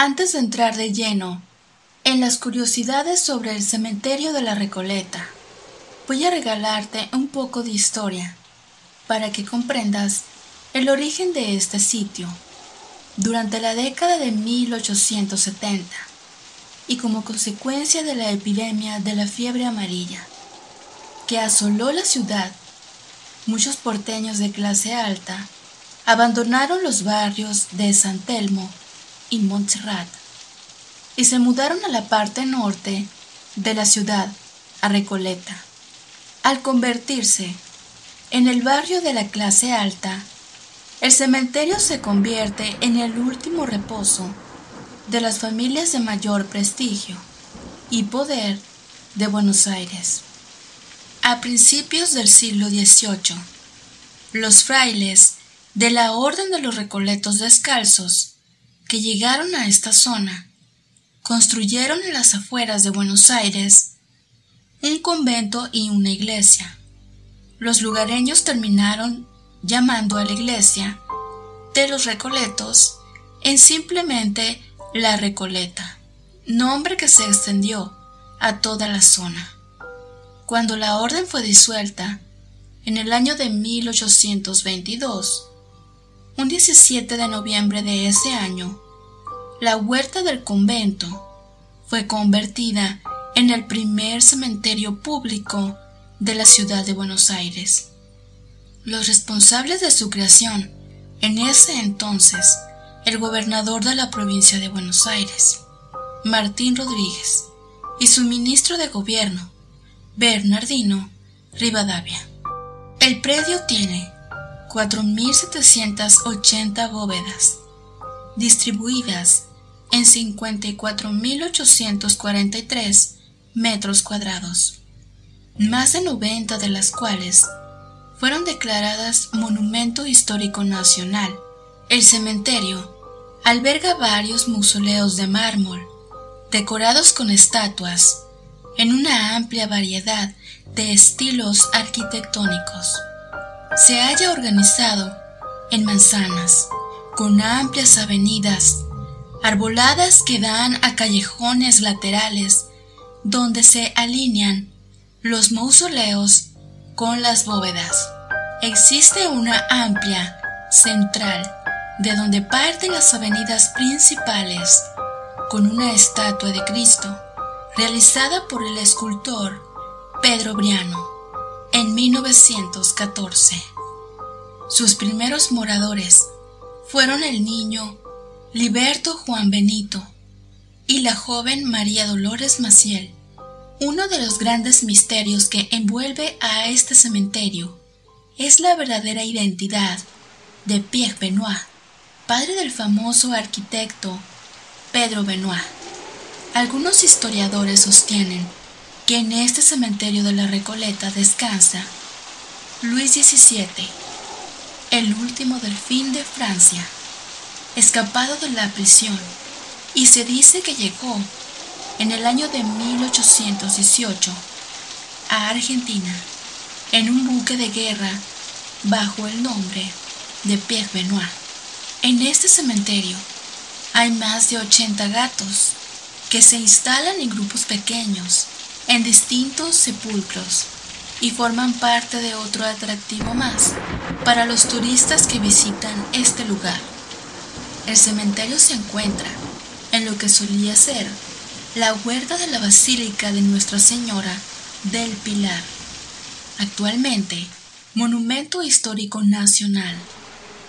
Antes de entrar de lleno en las curiosidades sobre el cementerio de la Recoleta, voy a regalarte un poco de historia para que comprendas el origen de este sitio. Durante la década de 1870 y como consecuencia de la epidemia de la fiebre amarilla que asoló la ciudad, muchos porteños de clase alta abandonaron los barrios de San Telmo y Montserrat y se mudaron a la parte norte de la ciudad, a Recoleta. Al convertirse en el barrio de la clase alta, el cementerio se convierte en el último reposo de las familias de mayor prestigio y poder de Buenos Aires. A principios del siglo XVIII, los frailes de la Orden de los Recoletos Descalzos que llegaron a esta zona construyeron en las afueras de Buenos Aires un convento y una iglesia. Los lugareños terminaron llamando a la iglesia de los Recoletos en simplemente la Recoleta, nombre que se extendió a toda la zona. Cuando la orden fue disuelta, en el año de 1822, un 17 de noviembre de ese año, la huerta del convento fue convertida en el primer cementerio público de la ciudad de Buenos Aires. Los responsables de su creación, en ese entonces, el gobernador de la provincia de Buenos Aires, Martín Rodríguez, y su ministro de gobierno, Bernardino Rivadavia. El predio tiene 4.780 bóvedas, distribuidas en 54.843 metros cuadrados, más de 90 de las cuales fueron declaradas Monumento Histórico Nacional. El cementerio alberga varios mausoleos de mármol, decorados con estatuas, en una amplia variedad de estilos arquitectónicos. Se haya organizado en manzanas, con amplias avenidas, arboladas que dan a callejones laterales, donde se alinean los mausoleos con las bóvedas. Existe una amplia central de donde parten las avenidas principales con una estatua de Cristo realizada por el escultor Pedro Briano en 1914. Sus primeros moradores fueron el niño Liberto Juan Benito y la joven María Dolores Maciel. Uno de los grandes misterios que envuelve a este cementerio es la verdadera identidad de Pierre Benoit, padre del famoso arquitecto Pedro Benoit. Algunos historiadores sostienen que en este cementerio de la Recoleta descansa Luis XVII, el último delfín de Francia, escapado de la prisión, y se dice que llegó en el año de 1818 a Argentina en un buque de guerra bajo el nombre de Pierre Benoit. En este cementerio hay más de 80 gatos que se instalan en grupos pequeños en distintos sepulcros y forman parte de otro atractivo más para los turistas que visitan este lugar. El cementerio se encuentra en lo que solía ser la huerta de la Basílica de Nuestra Señora del Pilar, actualmente monumento histórico nacional,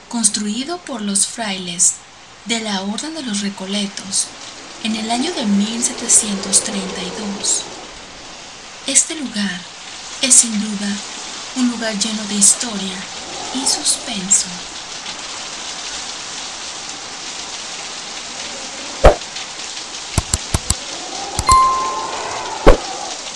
construido por los frailes de la Orden de los Recoletos en el año de 1732. Este lugar es sin duda un lugar lleno de historia y suspenso.